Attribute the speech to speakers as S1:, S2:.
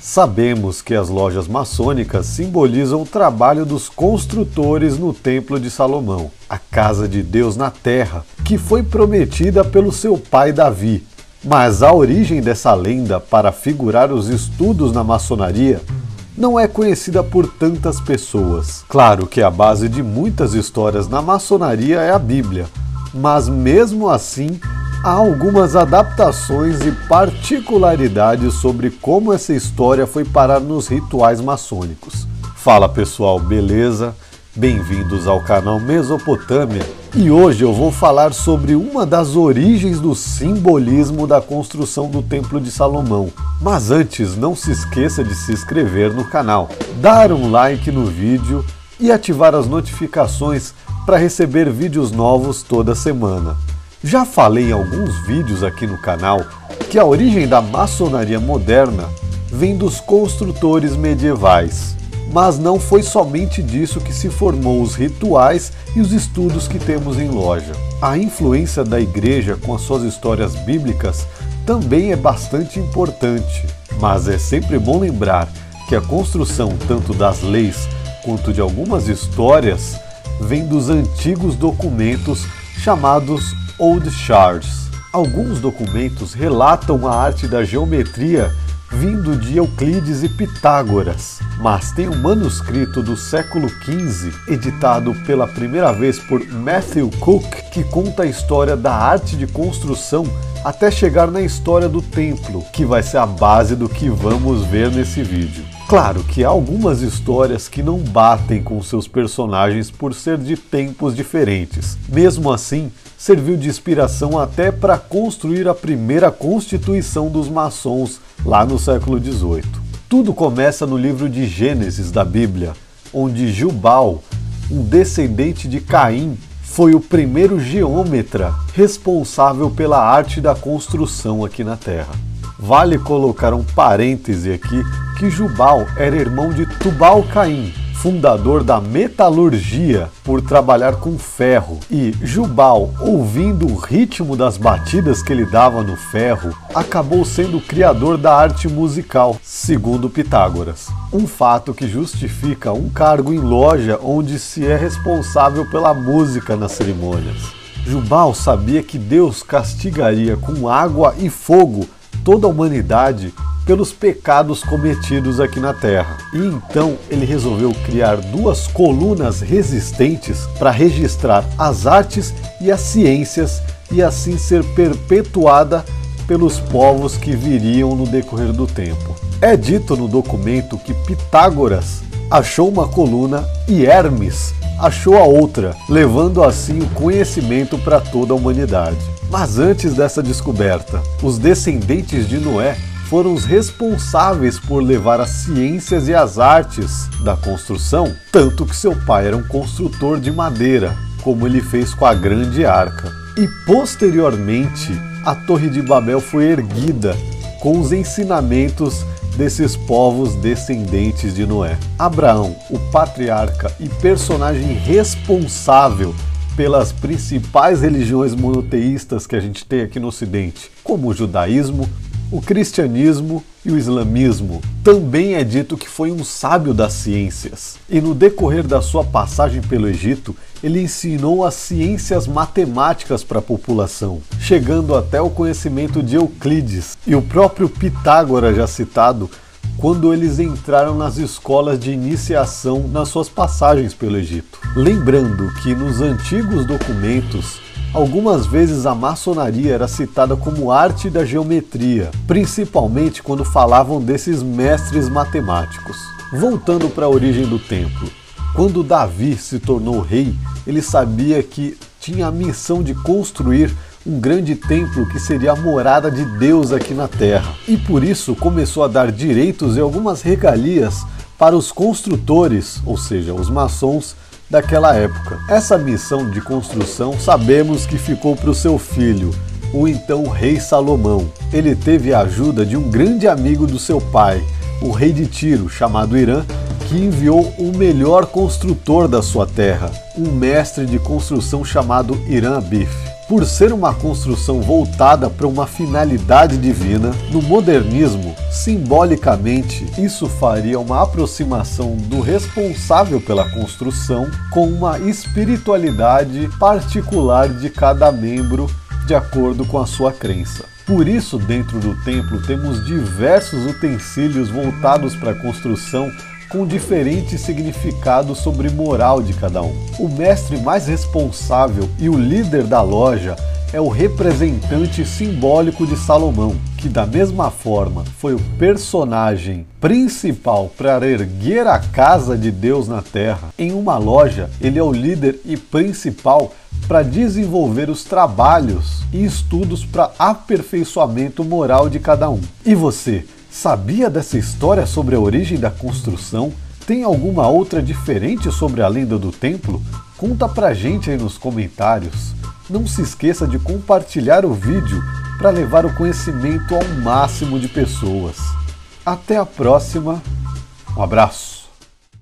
S1: Sabemos que as lojas maçônicas simbolizam o trabalho dos construtores no Templo de Salomão, a casa de Deus na terra, que foi prometida pelo seu pai Davi. Mas a origem dessa lenda para figurar os estudos na maçonaria não é conhecida por tantas pessoas. Claro que a base de muitas histórias na maçonaria é a Bíblia, mas mesmo assim há algumas adaptações e particularidades sobre como essa história foi parar nos rituais maçônicos. Fala pessoal, beleza? Bem-vindos ao canal Mesopotâmia e hoje eu vou falar sobre uma das origens do simbolismo da construção do Templo de Salomão. Mas antes, não se esqueça de se inscrever no canal, dar um like no vídeo e ativar as notificações para receber vídeos novos toda semana. Já falei em alguns vídeos aqui no canal que a origem da maçonaria moderna vem dos construtores medievais. Mas não foi somente disso que se formou os rituais e os estudos que temos em loja. A influência da igreja com as suas histórias bíblicas também é bastante importante, mas é sempre bom lembrar que a construção tanto das leis quanto de algumas histórias vem dos antigos documentos chamados Old Shards. Alguns documentos relatam a arte da geometria vindo de Euclides e Pitágoras, mas tem um manuscrito do século XV, editado pela primeira vez por Matthew Cook, que conta a história da arte de construção até chegar na história do templo, que vai ser a base do que vamos ver nesse vídeo. Claro que há algumas histórias que não batem com seus personagens por ser de tempos diferentes. Mesmo assim, serviu de inspiração até para construir a primeira constituição dos maçons lá no século XVIII. Tudo começa no livro de Gênesis da Bíblia, onde Jubal, um descendente de Caim, foi o primeiro geômetra responsável pela arte da construção aqui na Terra. Vale colocar um parêntese aqui que Jubal era irmão de Tubal Caim, fundador da metalurgia por trabalhar com ferro. E Jubal, ouvindo o ritmo das batidas que ele dava no ferro, acabou sendo o criador da arte musical, segundo Pitágoras. Um fato que justifica um cargo em loja onde se é responsável pela música nas cerimônias. Jubal sabia que Deus castigaria com água e fogo toda a humanidade pelos pecados cometidos aqui na Terra. E então ele resolveu criar duas colunas resistentes para registrar as artes e as ciências e assim ser perpetuada pelos povos que viriam no decorrer do tempo. É dito no documento que Pitágoras achou uma coluna e Hermes achou a outra, levando assim o conhecimento para toda a humanidade. Mas antes dessa descoberta, os descendentes de Noé foram os responsáveis por levar as ciências e as artes da construção, tanto que seu pai era um construtor de madeira, como ele fez com a grande arca. E posteriormente, a Torre de Babel foi erguida com os ensinamentos desses povos descendentes de Noé. Abraão, o patriarca e personagem responsável pelas principais religiões monoteístas que a gente tem aqui no Ocidente, como o judaísmo, o cristianismo e o islamismo. Também é dito que foi um sábio das ciências. E no decorrer da sua passagem pelo Egito, ele ensinou as ciências matemáticas para a população, chegando até o conhecimento de Euclides. E o próprio Pitágoras, já citado, quando eles entraram nas escolas de iniciação nas suas passagens pelo Egito. Lembrando que nos antigos documentos, algumas vezes a maçonaria era citada como arte da geometria, principalmente quando falavam desses mestres matemáticos. Voltando para a origem do templo, quando Davi se tornou rei, ele sabia que tinha a missão de construir um grande templo que seria a morada de Deus aqui na terra. E por isso começou a dar direitos e algumas regalias para os construtores, ou seja, os maçons daquela época. Essa missão de construção sabemos que ficou para o seu filho, o então rei Salomão. Ele teve a ajuda de um grande amigo do seu pai, o rei de Tiro, chamado Irã, que enviou o melhor construtor da sua terra, um mestre de construção chamado Irã Abif. Por ser uma construção voltada para uma finalidade divina, no modernismo, simbolicamente, isso faria uma aproximação do responsável pela construção com uma espiritualidade particular de cada membro de acordo com a sua crença. Por isso, dentro do templo temos diversos utensílios voltados para a construção com diferentes significados sobre moral de cada um. O mestre mais responsável e o líder da loja é o representante simbólico de Salomão, que da mesma forma foi o personagem principal para erguer a casa de Deus na terra. Em uma loja, ele é o líder e principal para desenvolver os trabalhos e estudos para aperfeiçoamento moral de cada um. E você, sabia dessa história sobre a origem da construção? Tem alguma outra diferente sobre a lenda do templo? Conta pra gente aí nos comentários. Não se esqueça de compartilhar o vídeo para levar o conhecimento ao máximo de pessoas. Até a próxima. Um abraço.